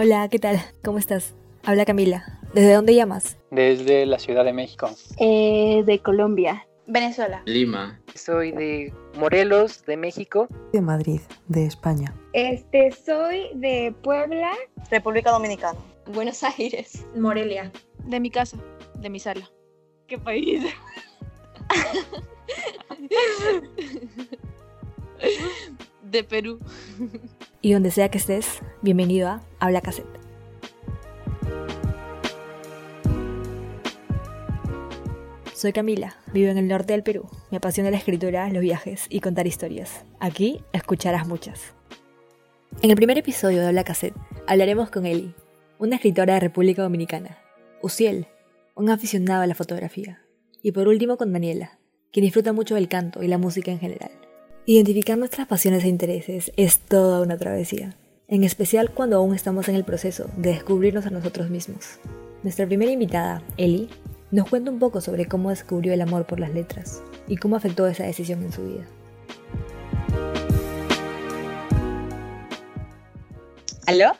Hola, ¿qué tal? ¿Cómo estás? Habla Camila. ¿Desde dónde llamas? Desde la Ciudad de México. Eh, de Colombia. Venezuela. Lima. Soy de Morelos, de México. De Madrid, de España. Este, soy de Puebla. República Dominicana. Buenos Aires. Morelia. De mi casa, de mi sala. ¿Qué país? de Perú. Y donde sea que estés, bienvenido a Habla Cassette. Soy Camila, vivo en el norte del Perú. Me apasiona la escritura, los viajes y contar historias. Aquí escucharás muchas. En el primer episodio de Habla Cassette hablaremos con Eli, una escritora de República Dominicana, Uciel, un aficionado a la fotografía, y por último con Daniela, quien disfruta mucho del canto y la música en general. Identificar nuestras pasiones e intereses es toda una travesía, en especial cuando aún estamos en el proceso de descubrirnos a nosotros mismos. Nuestra primera invitada, Eli, nos cuenta un poco sobre cómo descubrió el amor por las letras y cómo afectó esa decisión en su vida. ¿Aló?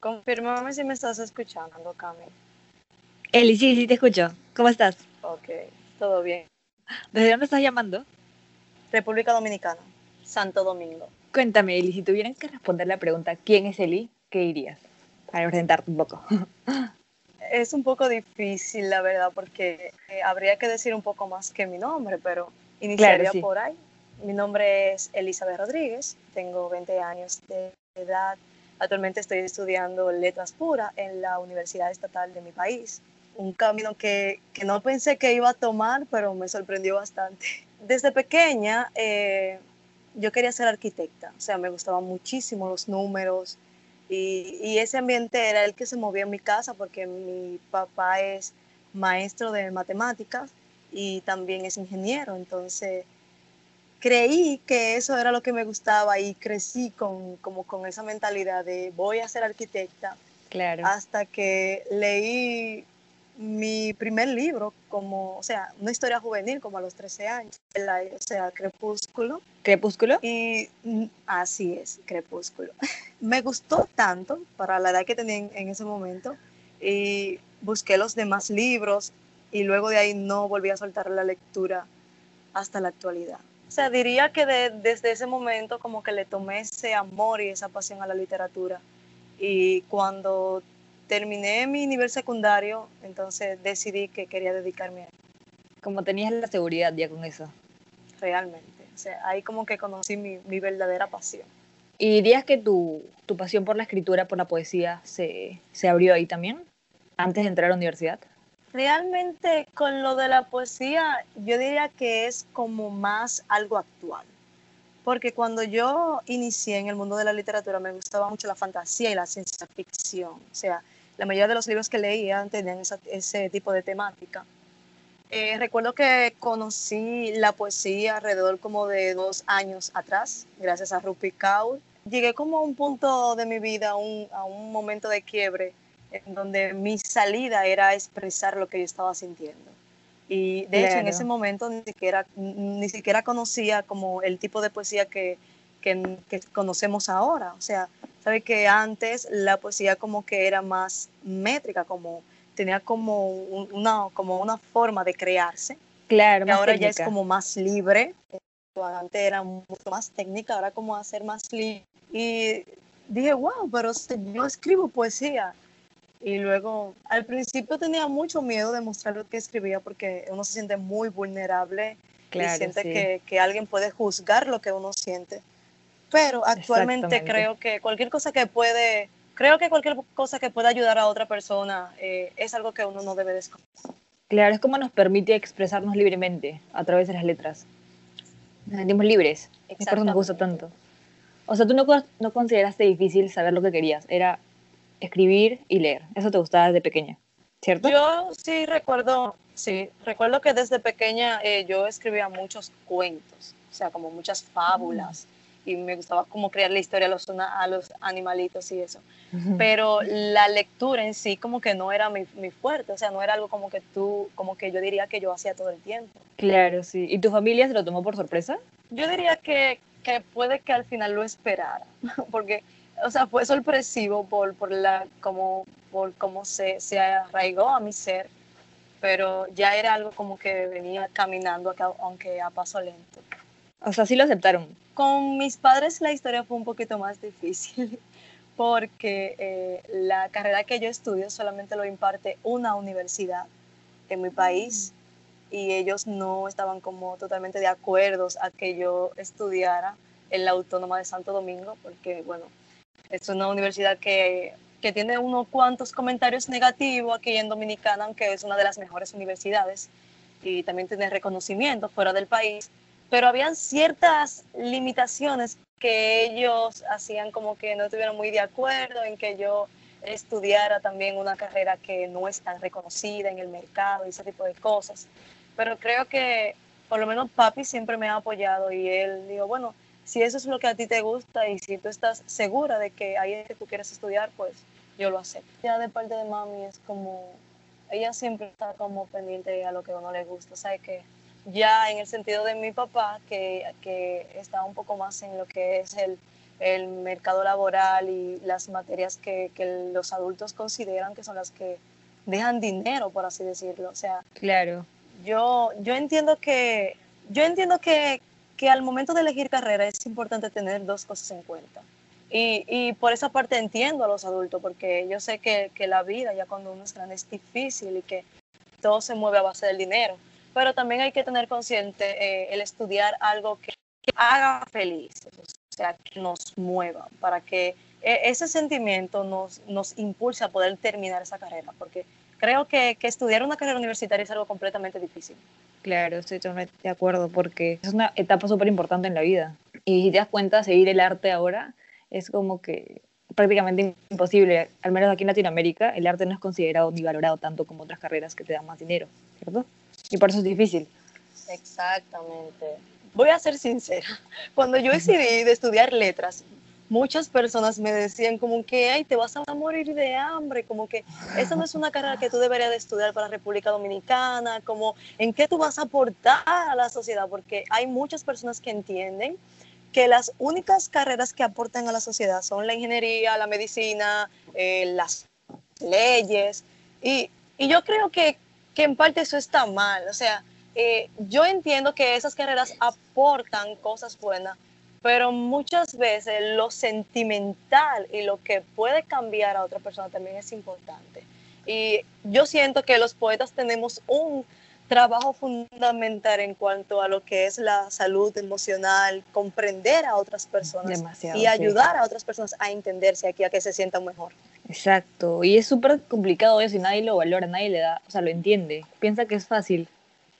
Confírmame si me estás escuchando, Cami. Eli, sí, sí te escucho. ¿Cómo estás? Ok, todo bien. ¿Desde dónde estás llamando? República Dominicana, Santo Domingo. Cuéntame, Eli, si tuvieran que responder la pregunta ¿quién es Eli? ¿Qué dirías? Para presentarte un poco. es un poco difícil, la verdad, porque eh, habría que decir un poco más que mi nombre, pero iniciaría Claro, sí. por ahí. Mi nombre es Elizabeth Rodríguez, tengo 20 años de edad. Actualmente estoy estudiando letras puras en la Universidad Estatal de mi país. Un camino que, que no pensé que iba a tomar, pero me sorprendió bastante. Desde pequeña eh, yo quería ser arquitecta, o sea, me gustaban muchísimo los números, y, y ese ambiente era el que se movía en mi casa porque mi papá es maestro de matemáticas y también es ingeniero. Entonces creí que eso era lo que me gustaba y crecí con, como con esa mentalidad de voy a ser arquitecta Claro. hasta que leí mi primer libro, como, o sea, una historia juvenil como a los 13 años, la- o sea, Crepúsculo. ¿Crepúsculo? Y mm, así es, Crepúsculo. Me gustó tanto para la edad que tenía en, en ese momento y busqué los demás libros y luego de ahí no volví a soltar la lectura hasta la actualidad. O sea, diría que de- desde ese momento como que le tomé ese amor y esa pasión a la literatura y cuando terminé mi nivel secundario, entonces decidí que quería dedicarme a Como tenías la seguridad ya con eso. realmente. O sea, ahí como que conocí mi, mi verdadera pasión. ¿Y dirías que tu, tu pasión por la escritura, por la poesía, se, se abrió ahí también? Antes de entrar a la universidad. Realmente con lo de la poesía, yo diría que es como más algo actual. Porque cuando yo inicié en el mundo de la literatura me gustaba mucho la fantasía y la ciencia ficción. O sea, la mayoría de los libros que leía tenían esa- ese tipo de temática. Eh, recuerdo que conocí la poesía alrededor como de dos años atrás, gracias a Rupi Kaur. Llegué como a un punto de mi vida, a un, a un momento de quiebre, en donde mi salida era expresar lo que yo estaba sintiendo. Y de hecho en ese momento ni siquiera, ni siquiera conocía como el tipo de poesía que, que, que conocemos ahora. O sea, sabe que antes la poesía como que era más métrica, como tenía como un- una, como una forma de crearse. Claro, Y ahora ya es como más libre. Antes era mucho más técnica, ahora como hacer más libre. Y dije, wow, pero si yo escribo poesía. Y luego, al principio tenía mucho miedo de mostrar lo que escribía porque uno se siente muy vulnerable Claro, y siente sí. que, que alguien puede juzgar lo que uno siente. Pero actualmente creo que cualquier cosa que puede, creo que cualquier cosa que pueda ayudar a otra persona eh, es algo que uno no debe desconocer. Claro, es como nos permite expresarnos libremente a través de las letras. Nos sentimos libres. Es por eso nos gusta tanto. O sea, tú no, no consideraste difícil saber lo que querías. Era escribir y leer. Eso te gustaba desde pequeña, ¿cierto? Yo sí recuerdo, sí, recuerdo que desde pequeña eh, yo escribía muchos cuentos, o sea, como muchas fábulas, y me gustaba como crear la historia a los, a los animalitos y eso. Pero la lectura en sí como que no era mi, mi fuerte, o sea, no era algo como que tú, como que yo diría que yo hacía todo el tiempo. Claro, sí. ¿Y tu familia se lo tomó por sorpresa? Yo diría que, que puede que al final lo esperara, porque o sea, fue sorpresivo por, por, la, como, por cómo se, se arraigó a mi ser, pero ya era algo como que venía caminando, acá, aunque a paso lento. O sea, sí lo aceptaron. Con mis padres la historia fue un poquito más difícil porque eh, la carrera que yo estudio solamente lo imparte una universidad en mi país y ellos no estaban como totalmente de acuerdo a que yo estudiara en la Autónoma de Santo Domingo, porque bueno, es una universidad que, que tiene unos cuantos comentarios negativos aquí en Dominicana, aunque es una de las mejores universidades y también tiene reconocimiento fuera del país, pero habían ciertas limitaciones que ellos hacían como que no estuvieron muy de acuerdo en que yo estudiara también una carrera que no es tan reconocida en el mercado y ese tipo de cosas. Pero creo que por lo menos papi siempre me ha apoyado y él dijo, bueno, si eso es lo que a ti te gusta y si tú estás segura de que ahí es que tú quieres estudiar, pues yo lo acepto. Ya de parte de mami es como, ella siempre está como pendiente a lo que a uno le gusta, ¿sabes? Que ya en el sentido de mi papá, que, que está un poco más en lo que es el, el mercado laboral y las materias que, que, los adultos consideran que son las que dejan dinero, por así decirlo. O sea, claro. Yo, yo entiendo que, yo entiendo que, que al momento de elegir carrera es importante tener dos cosas en cuenta. Y, y, por esa parte entiendo a los adultos, porque yo sé que, que, la vida ya cuando uno es grande es difícil y que todo se mueve a base del dinero, pero también hay que tener consciente eh, el estudiar algo que, que, haga felices, o sea, que nos mueva, para que e, ese sentimiento nos, nos impulse a poder terminar esa carrera, porque creo que, que estudiar una carrera universitaria es algo completamente difícil. Claro, estoy totalmente de acuerdo, porque es una etapa súper importante en la vida. Y si te das cuenta, seguir el arte ahora es como que prácticamente imposible. Al menos aquí en Latinoamérica, el arte no es considerado ni valorado tanto como otras carreras que te dan más dinero, ¿cierto? Y por eso es difícil. Exactamente. Voy a ser sincera. Cuando yo decidí de estudiar letras, muchas personas me decían como que, ay, te vas a morir de hambre, como que esa no es una carrera que tú deberías de estudiar para República Dominicana, como en qué tú vas a aportar a la sociedad, porque hay muchas personas que entienden que las únicas carreras que aportan a la sociedad son la ingeniería, la medicina, eh, las leyes, y, y yo creo que, que, en parte eso está mal, o sea, eh, yo entiendo que esas carreras aportan cosas buenas, pero muchas veces lo sentimental y lo que puede cambiar a otra persona también es importante. Y yo siento que los poetas tenemos un trabajo fundamental en cuanto a lo que es la salud emocional, comprender a otras personas Demasiado, y ayudar sí. a otras personas a entenderse aquí, a que se sientan mejor. Exacto, y es súper complicado eso y nadie lo valora, nadie le da, o sea, lo entiende, piensa que es fácil,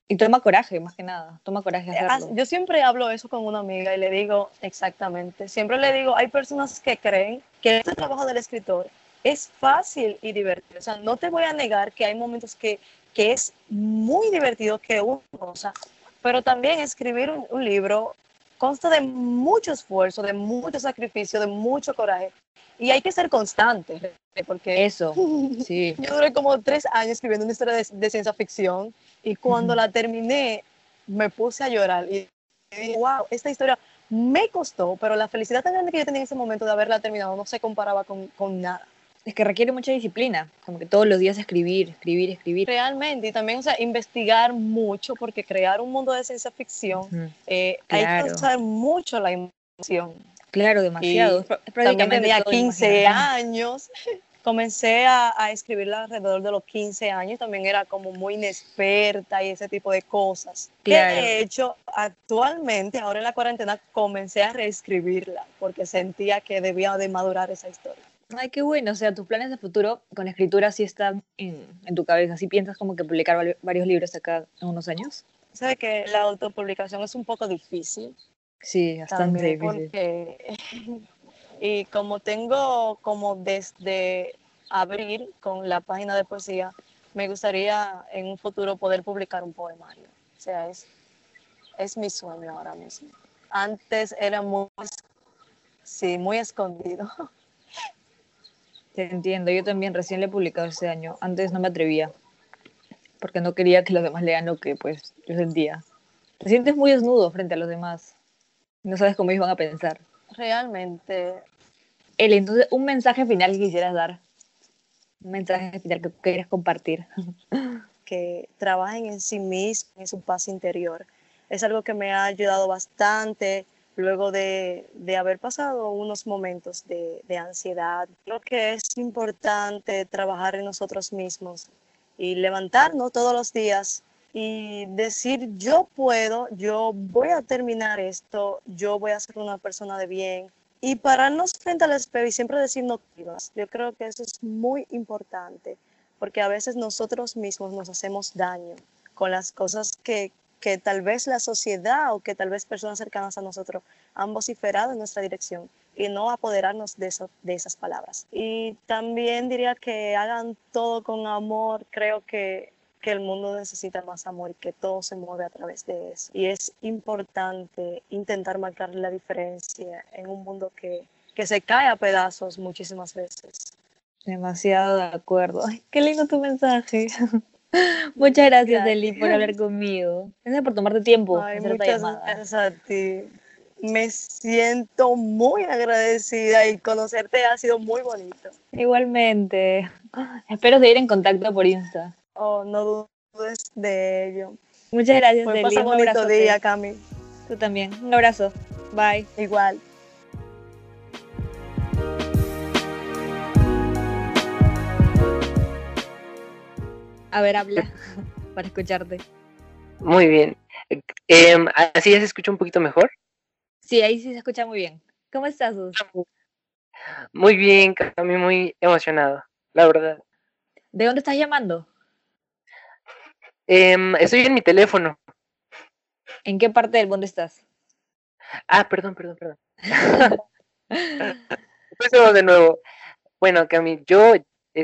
y toma coraje, más que nada, toma coraje hacerlo. Yo siempre hablo eso con una amiga y le digo exactamente, siempre le digo, hay personas que creen que este trabajo del escritor es fácil y divertido. O sea, no te voy a negar que hay momentos que, que es muy divertido que uno cosa, pero también escribir un, un libro consta de mucho esfuerzo, de mucho sacrificio, de mucho coraje. Y hay que ser constante, porque eso, sí. yo duré como tres años escribiendo una historia de, de ciencia ficción y cuando -huh. la terminé me puse a llorar y dije, wow, esta historia me costó, pero la felicidad tan grande que yo tenía en ese momento de haberla terminado no se comparaba con, con nada. Es que requiere mucha disciplina, como que todos los días escribir, escribir, escribir. Realmente, y también, o sea, investigar mucho, porque crear un mundo de ciencia ficción, uh -huh. eh, claro. hay que usar mucho la emoción. Claro, demasiado. Y también tenía 15 años. Comencé a, a, escribirla alrededor de los 15 años. También era como muy inexperta y ese tipo de cosas. Claro. Que de hecho, actualmente, ahora en la cuarentena, comencé a reescribirla porque sentía que debía de madurar esa historia. Ay, qué bueno. O sea, tus planes de futuro con escritura sí están en, en tu cabeza. ¿Sí piensas como que publicar varios libros acá en unos años? Sabe que la autopublicación es un poco difícil. Sí, bastante También difícil. Porque, y como tengo como desde abril con la página de poesía, me gustaría en un futuro poder publicar un poemario. O sea, es, es mi sueño ahora mismo. Antes era muy, sí, muy escondido. Te entiendo, yo también recién le he publicado este año. Antes no me atrevía, porque no quería que los demás lean lo que pues yo sentía. Te sientes muy desnudo frente a los demás. No sabes cómo ellos van a pensar. Realmente, Eli, entonces, un mensaje final que quisieras dar. Un mensaje final que quieras compartir. que trabajen en sí mismos, en su paz interior. Es algo que me ha ayudado bastante luego de, de haber pasado unos momentos de, de, ansiedad. Creo que es importante trabajar en nosotros mismos y levantarnos todos los días y decir, yo puedo, yo voy a terminar esto, yo voy a ser una persona de bien. Y pararnos frente al espejo y siempre decirnos, yo creo que eso es muy importante porque a veces nosotros mismos nos hacemos daño con las cosas que, que tal vez la sociedad o que tal vez personas cercanas a nosotros han vociferado en nuestra dirección y no apoderarnos de, eso, de esas palabras. Y también diría que hagan todo con amor. Creo que, que el mundo necesita más amor y que todo se mueve a través de eso. Y es importante intentar marcar la diferencia en un mundo que, que se cae a pedazos muchísimas veces. Demasiado de acuerdo. Ay, qué lindo tu mensaje. muchas gracias, Eli, por hablar conmigo. Gracias por tomarte tiempo. Ay, muchas gracias a ti. Me siento muy agradecida y conocerte ha sido muy bonito. Igualmente. Espero seguir en contacto por Insta. Oh, no dudes de ello. Muchas gracias, Fue Eli. un bonito día, Cami. Tú también. Un abrazo. Bye. Igual. A ver, habla para escucharte. Muy bien. Eh, ¿Así ya se escucha un poquito mejor? Sí, ahí sí se escucha muy bien. ¿Cómo estás, Sus? Muy bien, Cami, muy emocionado, la verdad. ¿De dónde estás llamando? Eh, estoy en mi teléfono. ¿En qué parte del mundo estás? Ah, perdón, perdón, perdón. De nuevo. Bueno, Cami, yo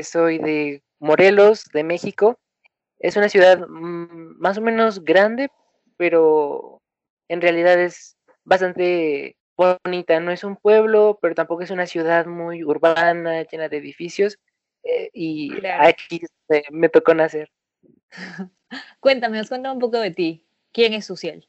soy de Morelos, de México. Es una ciudad mmm, más o menos grande, pero en realidad es bastante bonita. No es un pueblo, pero tampoco es una ciudad muy urbana, llena de edificios. Eh, y Claro. aquí eh, me tocó nacer. Cuéntame, os cuéntame un poco de ti. ¿Quién es Suciel?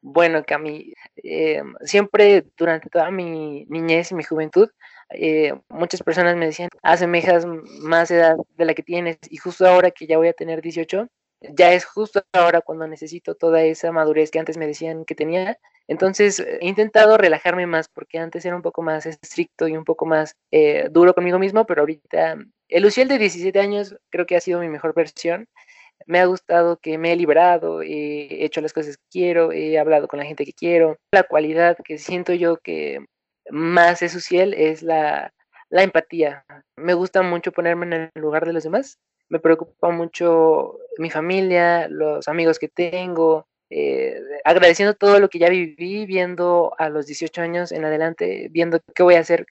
Bueno, Cami, eh, siempre durante toda mi niñez y mi juventud, eh, muchas personas me decían, asemejas más edad de la que tienes y justo ahora que ya voy a tener 18, ya es justo ahora cuando necesito toda esa madurez que antes me decían que tenía. Entonces he intentado relajarme más porque antes era un poco más estricto y un poco más eh, duro conmigo mismo, pero ahorita el Luciel de 17 años creo que ha sido mi mejor versión me ha gustado que me he liberado, he hecho las cosas que quiero, he hablado con la gente que quiero. La cualidad que siento yo que más es social es la, la empatía. Me gusta mucho ponerme en el lugar de los demás. Me preocupa mucho mi familia, los amigos que tengo, eh, agradeciendo todo lo que ya viví, viendo a los 18 años en adelante, viendo qué voy a hacer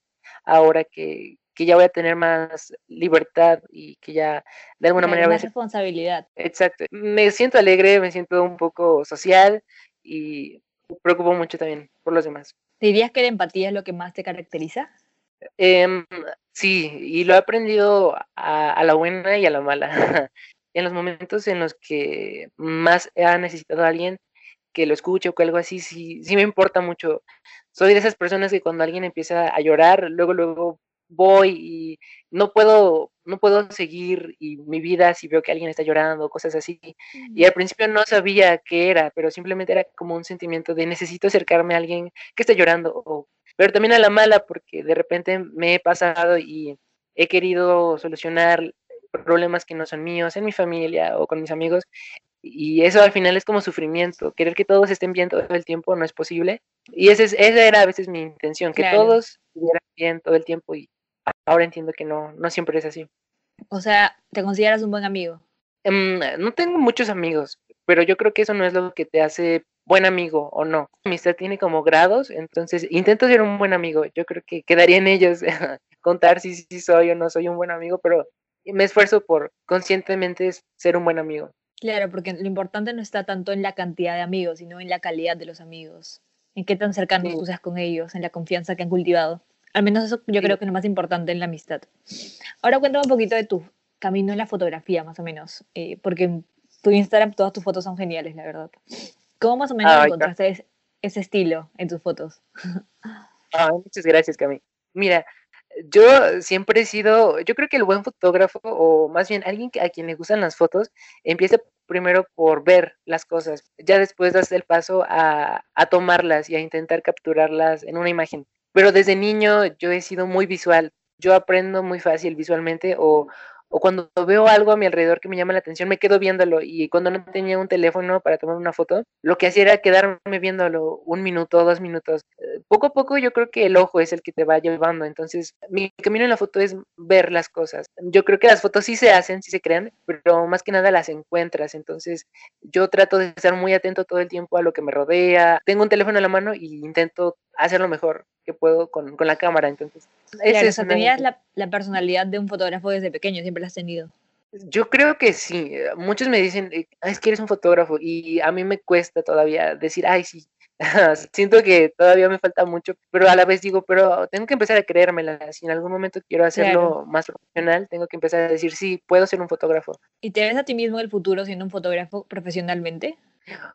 ahora que, que ya voy a tener más libertad y que ya de alguna manera voy a más responsabilidad. Exacto. Me siento alegre, me siento un poco social y me preocupo mucho también por los demás. ¿Dirías que la empatía es lo que más te caracteriza? Em, sí, y lo he aprendido a, a la buena y a la mala. En los momentos en los que más ha necesitado a alguien que lo escuche o que algo así, sí, sí me importa mucho. Soy de esas personas que cuando alguien empieza a llorar, luego, luego voy y no puedo, no puedo seguir y mi vida si veo que alguien está llorando, cosas así. Y al principio no sabía qué era, pero simplemente era como un sentimiento de necesito acercarme a alguien que está llorando, o, pero también a la mala, porque de repente me he pasado y he querido solucionar problemas que no son míos en mi familia o con mis amigos. Y eso al final es como sufrimiento, querer que todos estén bien todo el tiempo no es posible. Y ese es, esa era a veces mi intención, que Claro. todos estuvieran bien todo el tiempo y ahora entiendo que no, no siempre es así. O sea, ¿te consideras un buen amigo? Em, no tengo muchos amigos, pero yo creo que eso no es lo que te hace buen amigo o no. Amistad tiene como grados, entonces intento ser un buen amigo. Yo creo que quedaría en ellos contar si, si soy o no soy un buen amigo, pero me esfuerzo por conscientemente ser un buen amigo. Claro, porque lo importante no está tanto en la cantidad de amigos, sino en la calidad de los amigos. En qué tan cercanos Sí. tú seas con ellos, en la confianza que han cultivado. Al menos eso yo Sí. creo que es lo más importante en la amistad. Ahora cuéntame un poquito de tu camino en la fotografía, más o menos. eh, porque en tu Instagram todas tus fotos son geniales, la verdad. ¿Cómo más o menos Ay, encontraste es- ese estilo en tus fotos? Ay, muchas gracias, Cami. Mira, yo siempre he sido, yo creo que el buen fotógrafo, o más bien alguien a quien le gustan las fotos, empieza primero por ver las cosas, ya después das el paso a, a tomarlas y a intentar capturarlas en una imagen. Pero desde niño yo he sido muy visual, yo aprendo muy fácil visualmente o, o cuando veo algo a mi alrededor que me llama la atención, me quedo viéndolo y cuando no tenía un teléfono para tomar una foto, lo que hacía era quedarme viéndolo un minuto, dos minutos. Eh, poco a poco yo creo que el ojo es el que te va llevando, entonces mi camino en la foto es ver las cosas. Yo creo que las fotos sí se hacen, sí se crean, pero más que nada las encuentras, entonces yo trato de estar muy atento todo el tiempo a lo que me rodea. Tengo un teléfono en la mano y intento hacerlo mejor que puedo con, con la cámara. Entonces, claro, o sea, tenías la, la, personalidad de un fotógrafo desde pequeño, siempre la has tenido. Yo creo que sí. Muchos me dicen, eh, es que eres un fotógrafo y a mí me cuesta todavía decir, ay, sí. Siento que todavía me falta mucho, pero a la vez digo, pero tengo que empezar a creérmela. Si en algún momento quiero hacerlo claro. más profesional, tengo que empezar a decir, sí, puedo ser un fotógrafo. ¿Y te ves a ti mismo en el futuro siendo un fotógrafo profesionalmente?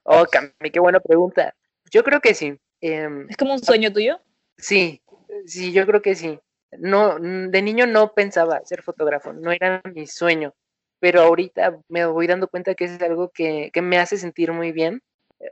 Oh, Cami, qué buena pregunta. Yo creo que sí. Eh, ¿Es como un sueño tuyo? Sí, sí, yo creo que sí. No, de niño no pensaba ser fotógrafo, no era mi sueño, pero ahorita me voy dando cuenta que es algo que, que me hace sentir muy bien.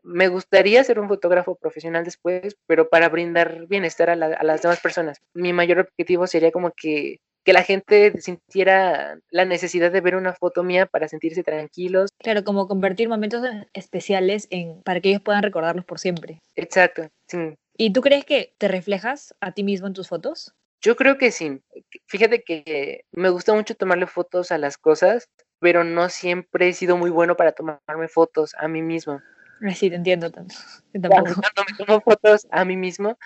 Me gustaría ser un fotógrafo profesional después, pero para brindar bienestar a, la, a las demás personas. Mi mayor objetivo sería como que que la gente sintiera la necesidad de ver una foto mía para sentirse tranquilos. Claro, como convertir momentos especiales en para que ellos puedan recordarlos por siempre. Exacto, sí. ¿Y tú crees que te reflejas a ti mismo en tus fotos? Yo creo que sí. Fíjate que me gusta mucho tomarle fotos a las cosas, pero no siempre he sido muy bueno para tomarme fotos a mí mismo. Sí, te entiendo tanto. Cuando me tomo fotos a mí mismo,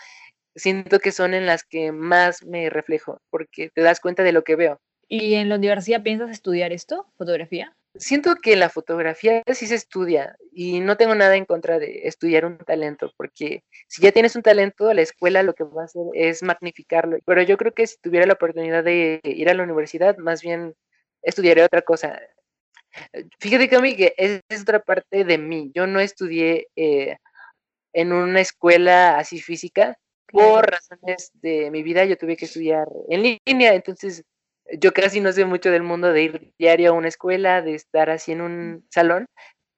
siento que son en las que más me reflejo, porque te das cuenta de lo que veo. ¿Y en la universidad piensas estudiar esto, fotografía? Siento que la fotografía sí se estudia y no tengo nada en contra de estudiar un talento, porque si ya tienes un talento, la escuela lo que va a hacer es magnificarlo. Pero yo creo que si tuviera la oportunidad de ir a la universidad, más bien estudiaría otra cosa. Fíjate que a mí que es, es otra parte de mí. Yo no estudié eh, en una escuela así física, por razones de mi vida yo tuve que estudiar en línea, entonces yo casi no sé mucho del mundo de ir diario a una escuela, de estar así en un salón,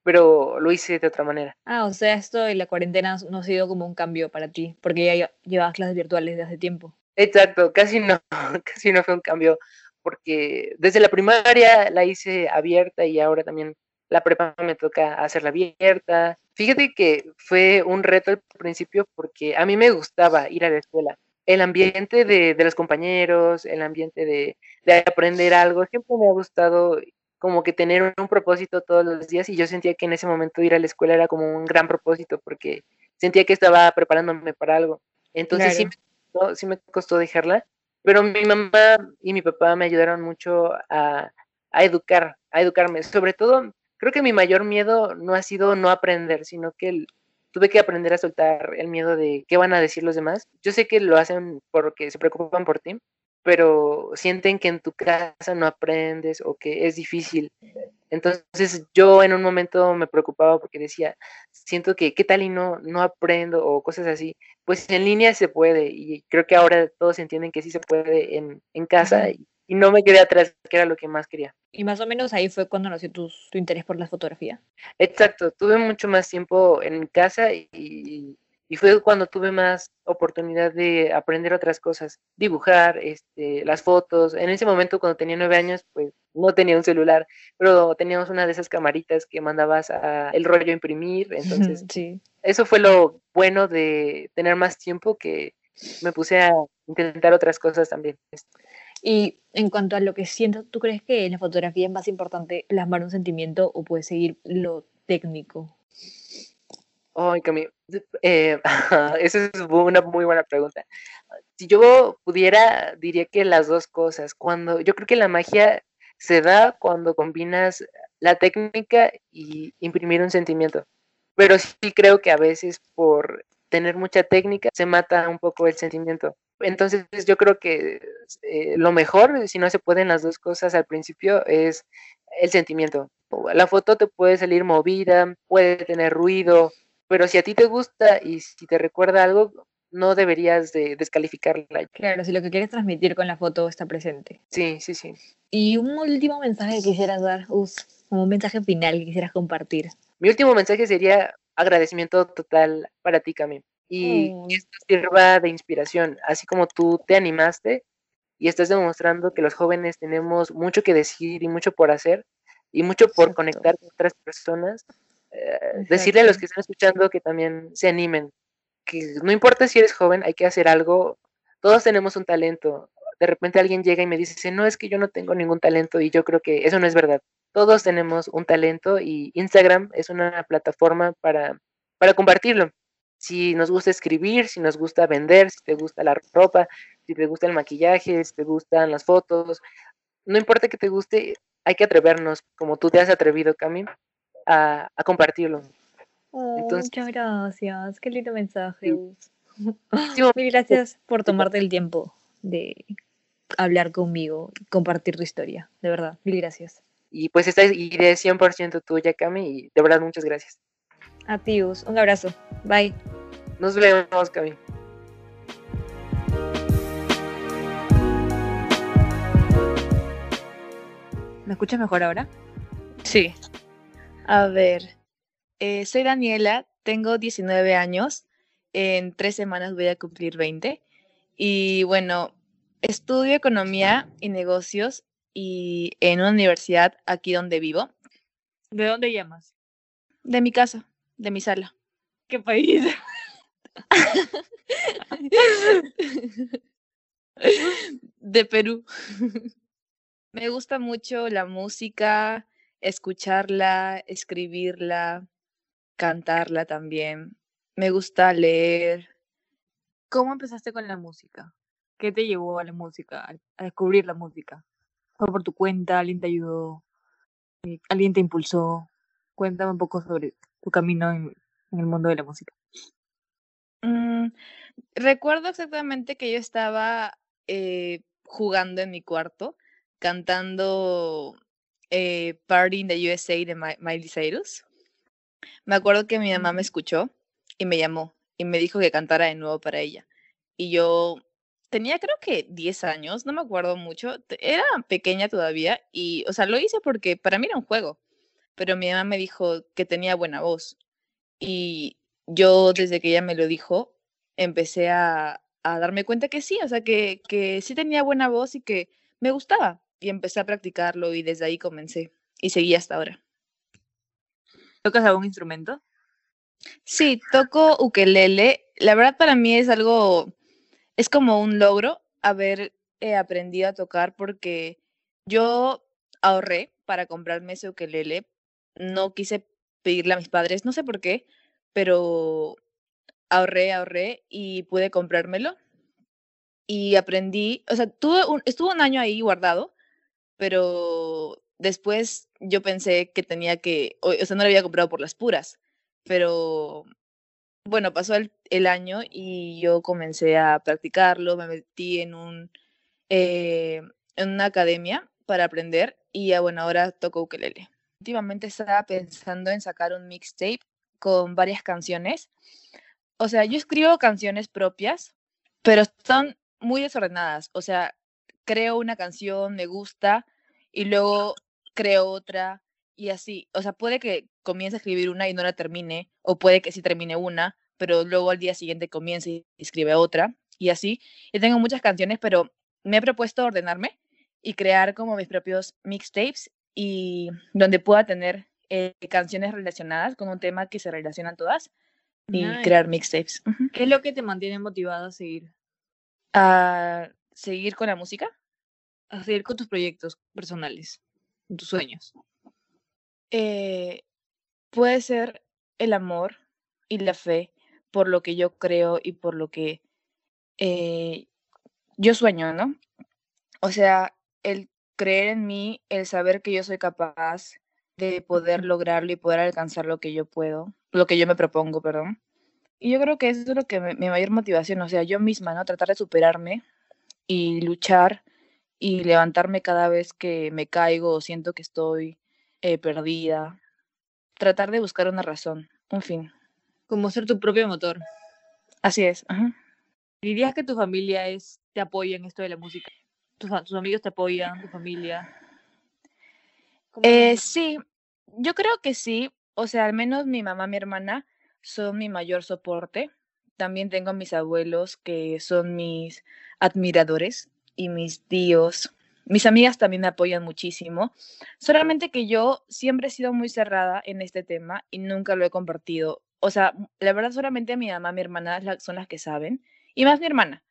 pero lo hice de otra manera. Ah, o sea, esto de la cuarentena no ha sido como un cambio para ti, porque ya llevabas clases virtuales desde hace tiempo. Exacto, casi no, casi no fue un cambio, porque desde la primaria la hice abierta y ahora también la prepa me toca hacerla abierta. Fíjate que fue un reto al principio porque a mí me gustaba ir a la escuela. El ambiente de, de los compañeros, el ambiente de, de, aprender algo, siempre me ha gustado como que tener un propósito todos los días y yo sentía que en ese momento ir a la escuela era como un gran propósito porque sentía que estaba preparándome para algo. Entonces claro. sí, me costó, sí me costó dejarla, pero mi mamá y mi papá me ayudaron mucho a, a educar, a educarme. Sobre todo creo que mi mayor miedo no ha sido no aprender, sino que el, tuve que aprender a soltar el miedo de qué van a decir los demás. Yo sé que lo hacen porque se preocupan por ti, pero sienten que en tu casa no aprendes o que es difícil. Entonces yo en un momento me preocupaba porque decía, siento que qué tal y no, no aprendo o cosas así. Pues en línea se puede y creo que ahora todos entienden que sí se puede en, en casa y, y no me quedé atrás, que era lo que más quería. Y más o menos ahí fue cuando nació tu, tu interés por la fotografía. Exacto, tuve mucho más tiempo en casa y, y, fue cuando tuve más oportunidad de aprender otras cosas, dibujar, este, las fotos. En ese momento, cuando tenía nueve años, pues no tenía un celular, pero teníamos una de esas camaritas que mandabas a el rollo a imprimir. Entonces, sí. eso fue lo bueno de tener más tiempo que me puse a intentar otras cosas también. Y en cuanto a lo que siento, ¿tú crees que en la fotografía es más importante plasmar un sentimiento o puede seguir lo técnico? Ay, Cami, eh, esa es una muy buena pregunta. Si yo pudiera, diría que las dos cosas. Cuando yo creo que la magia se da cuando combinas la técnica y imprimir un sentimiento. Pero sí creo que a veces por tener mucha técnica se mata un poco el sentimiento. Entonces yo creo que eh, lo mejor, si no se pueden las dos cosas al principio, es el sentimiento. La foto te puede salir movida, puede tener ruido, pero si a ti te gusta y si te recuerda algo, no deberías de descalificarla. Claro, si lo que quieres transmitir con la foto está presente. Sí, sí, sí. Y un último mensaje que quisieras dar, Us, como un mensaje final que quisieras compartir. Mi último mensaje sería agradecimiento total para ti, Cami. Y que esto sirva de inspiración, así como tú te animaste y estás demostrando que los jóvenes tenemos mucho que decir y mucho por hacer y mucho por Exacto. conectar con otras personas. eh, decirle a los que están escuchando que también se animen, que no importa si eres joven, hay que hacer algo. Todos tenemos un talento. De repente alguien llega y me dice, no, es que yo no tengo ningún talento y yo creo que eso no es verdad. Todos tenemos un talento y Instagram es una plataforma para, para compartirlo. Si nos gusta escribir, si nos gusta vender, si te gusta la ropa, si te gusta el maquillaje, si te gustan las fotos, no importa que te guste, hay que atrevernos, como tú te has atrevido, Cami, a, a compartirlo. Oh, Entonces- muchas gracias. Qué lindo mensaje. Sí. Mil gracias por tomarte el tiempo de hablar conmigo, compartir tu historia. De verdad, mil gracias. Y pues esta idea es 100% tuya, Cami, y de verdad muchas gracias. A ti, Us. Un abrazo. Bye. Nos vemos, Cami. ¿Me escuchas mejor ahora? Sí. A ver, eh, soy Daniela, tengo 19 años, en tres semanas voy a cumplir 20 y bueno, estudio economía y negocios y en una universidad aquí donde vivo, ¿De dónde llamas? de mi casa, de mi sala. ¿Qué país? de Perú. Me gusta mucho la música, escucharla, escribirla, cantarla también. Me gusta leer. ¿Cómo empezaste con la música? ¿Qué te llevó a la música, a- descubrir la música? ¿Fue por tu cuenta? ¿Alguien te ayudó? Eh, ¿Alguien te impulsó? Cuéntame un poco sobre tu camino en, en el mundo de la música. Mm, recuerdo exactamente que yo estaba eh, jugando en mi cuarto, cantando eh, Party in the USA de Mi- Miley Cyrus. Me acuerdo que mi mamá me escuchó y me llamó y me dijo que cantara de nuevo para ella. Y yo tenía creo que 10 años, no me acuerdo mucho, era pequeña todavía y, o sea, lo hice porque para mí era un juego, pero mi mamá me dijo que tenía buena voz. Y yo desde que ella me lo dijo, empecé a, a darme cuenta que sí, o sea, que, que sí tenía buena voz y que me gustaba. Y empecé a practicarlo y desde ahí comencé y seguí hasta ahora. ¿Tocas algún instrumento? Sí, toco ukelele. La verdad para mí es algo, es como un logro haber eh, aprendido a tocar porque yo ahorré para comprarme ese ukelele. No quise pedirle a mis padres, no sé por qué, pero ahorré, ahorré y pude comprármelo. Y aprendí, o sea, tuve un, estuvo un año ahí guardado, pero después yo pensé que tenía que, o sea, no lo había comprado por las puras, pero bueno, pasó el, año y yo comencé a practicarlo, me metí en un, eh, en una academia para aprender y ya bueno, ahora toco ukelele. Últimamente estaba pensando en sacar un mixtape con varias canciones. O sea, yo escribo canciones propias, pero están muy desordenadas. O sea, creo una canción, me gusta, y luego creo otra, y así. O sea, puede que comience a escribir una y no la termine, o puede que sí termine una, pero luego al día siguiente comience y escribe otra, y así. Y tengo muchas canciones, pero me he propuesto ordenarme y crear como mis propios mixtapes y donde pueda tener eh, canciones relacionadas con un tema que se relacionan todas y Nice. crear mixtapes. ¿Qué es lo que te mantiene motivado a seguir? A seguir con la música. A seguir con tus proyectos personales, con tus sueños. Eh, puede ser el amor y la fe por lo que yo creo y por lo que eh, yo sueño, ¿no? O sea, el creer en mí, el saber que yo soy capaz de poder lograrlo y poder alcanzar lo que yo puedo, lo que yo me propongo, perdón. Y yo creo que eso es lo que me- mi mayor motivación, o sea, yo misma, ¿no? Tratar de superarme y luchar y levantarme cada vez que me caigo o siento que estoy eh, perdida. Tratar de buscar una razón, un fin. Como ser tu propio motor. Así es. ajá. ¿Dirías que tu familia es, te apoya en esto de la música? ¿Tus, tus amigos te apoyan, tu familia? Eh, sí, yo creo que sí. O sea, al menos mi mamá, mi hermana son mi mayor soporte. También tengo a mis abuelos que son mis admiradores y mis tíos. Mis amigas también me apoyan muchísimo. Solamente que yo siempre he sido muy cerrada en este tema y nunca lo he compartido. O sea, la verdad solamente mi mamá, mi hermana son las que saben y más mi hermana.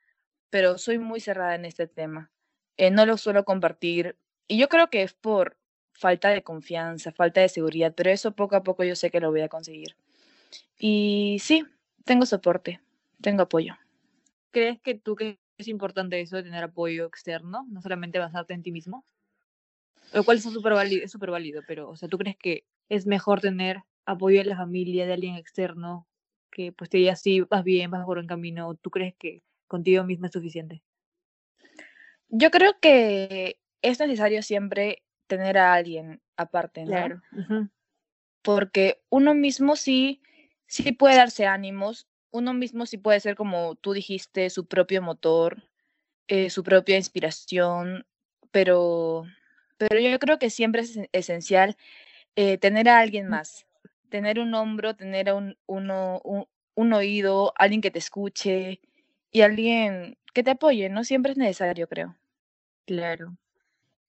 Pero soy muy cerrada en este tema. Eh, no lo suelo compartir y yo creo que es por falta de confianza, falta de seguridad, pero eso poco a poco yo sé que lo voy a conseguir. Y sí, tengo soporte, tengo apoyo. ¿Crees que tú que es importante eso de tener apoyo externo, no solamente basarte en ti mismo? Lo cual es súper válido, es súper válido, pero, o sea, ¿tú crees que es mejor tener apoyo de la familia, de alguien externo, que pues te diga, sí, vas bien, vas por un camino, ¿tú crees que contigo mismo es suficiente? Yo creo que es necesario siempre tener a alguien aparte, ¿no? Claro. Porque uno mismo sí, sí puede darse ánimos, uno mismo sí puede ser como tú dijiste, su propio motor, eh, su propia inspiración, pero, pero yo creo que siempre es esencial eh, tener a alguien más, tener un hombro, tener un, uno, un, un oído, alguien que te escuche y alguien que te apoye, ¿no? Siempre es necesario, creo. Claro.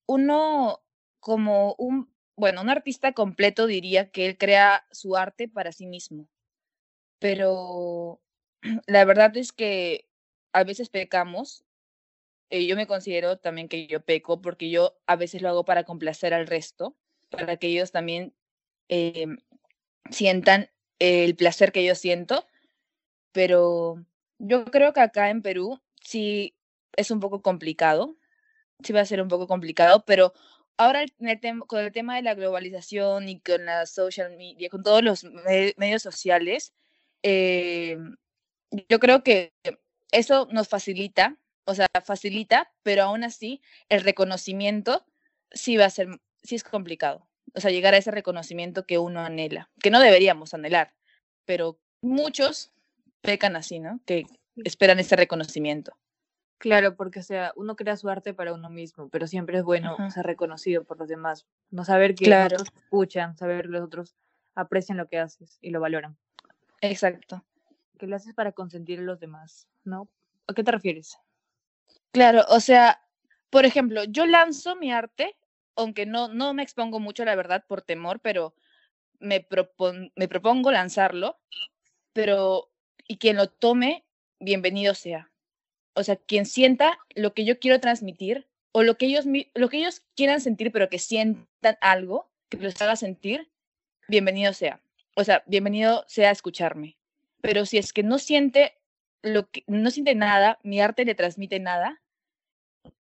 Uno como un, bueno, un artista completo diría que él crea su arte para sí mismo, pero la verdad es que a veces pecamos. y yo me considero también que yo peco porque yo a veces lo hago para complacer al resto, para que ellos también eh, sientan el placer que yo siento, pero yo creo que acá en Perú sí es un poco complicado, sí va a ser un poco complicado, pero ahora con el tema de la globalización y con la social media, con todos los medios sociales, eh, yo creo que eso nos facilita, o sea, facilita, pero aún así el reconocimiento sí va a ser, sí es complicado. O sea, llegar a ese reconocimiento que uno anhela, que no deberíamos anhelar, pero muchos pecan así, ¿no? Que esperan ese reconocimiento. Claro, porque o sea, uno crea su arte para uno mismo, pero siempre es bueno ser reconocido por los demás, no saber que los otros escuchan, saber que los otros aprecian lo que haces y lo valoran. Exacto. Que lo haces para consentir a los demás, ¿no? ¿A qué te refieres? Claro, o sea, por ejemplo, yo lanzo mi arte, aunque no, no me expongo mucho, la verdad, por temor, pero me, me propongo lanzarlo, pero y quien lo tome, bienvenido sea o sea, quien sienta lo que yo quiero transmitir o lo que ellos, lo que ellos quieran sentir, pero que sientan algo que los haga sentir, bienvenido sea. O sea, bienvenido sea a escucharme. Pero si es que no siente lo que no siente nada, mi arte le transmite nada.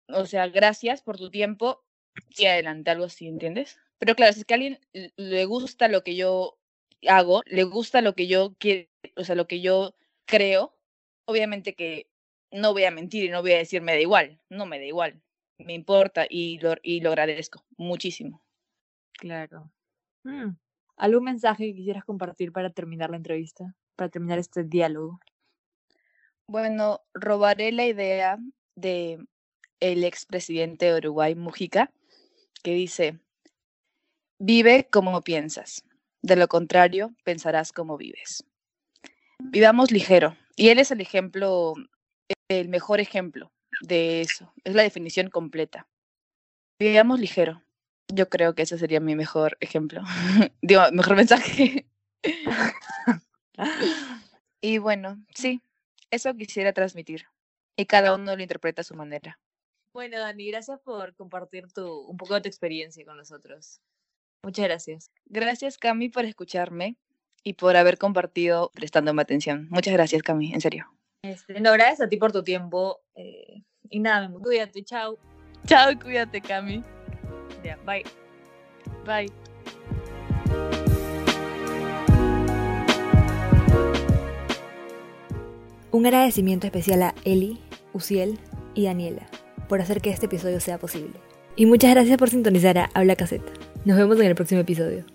O sea, gracias por tu tiempo y adelante, algo así, ¿entiendes? Pero claro, si es que a alguien le gusta lo que yo hago, le gusta lo que yo quiero, o sea, lo que yo creo, obviamente que no voy a mentir y no voy a decir me da igual, no me da igual, me importa y lo, y lo agradezco muchísimo. Claro. Mm. ¿Algún mensaje que quisieras compartir para terminar la entrevista, para terminar este diálogo? Bueno, robaré la idea de el expresidente de Uruguay, Mujica, que dice, vive como piensas, de lo contrario pensarás como vives. Vivamos ligero. Y él es el ejemplo el mejor ejemplo de eso. Es la definición completa. Vivamos ligero. Yo creo que ese sería mi mejor ejemplo. Digo, mejor mensaje. y bueno, sí, eso quisiera transmitir. Y cada uno lo interpreta a su manera. Bueno, Dani, gracias por compartir tu, un poco de tu experiencia con nosotros. Muchas gracias. Gracias, Cami, por escucharme y por haber compartido prestándome atención. Muchas gracias, Cami, en serio. Este, no, gracias a ti por tu tiempo. Eh, y nada, cuídate, chao. Chao, cuídate, Cami. Ya, bye. Bye. Un agradecimiento especial a Eli, Uciel y Daniela por hacer que este episodio sea posible. Y muchas gracias por sintonizar a Habla Caseta. Nos vemos en el próximo episodio.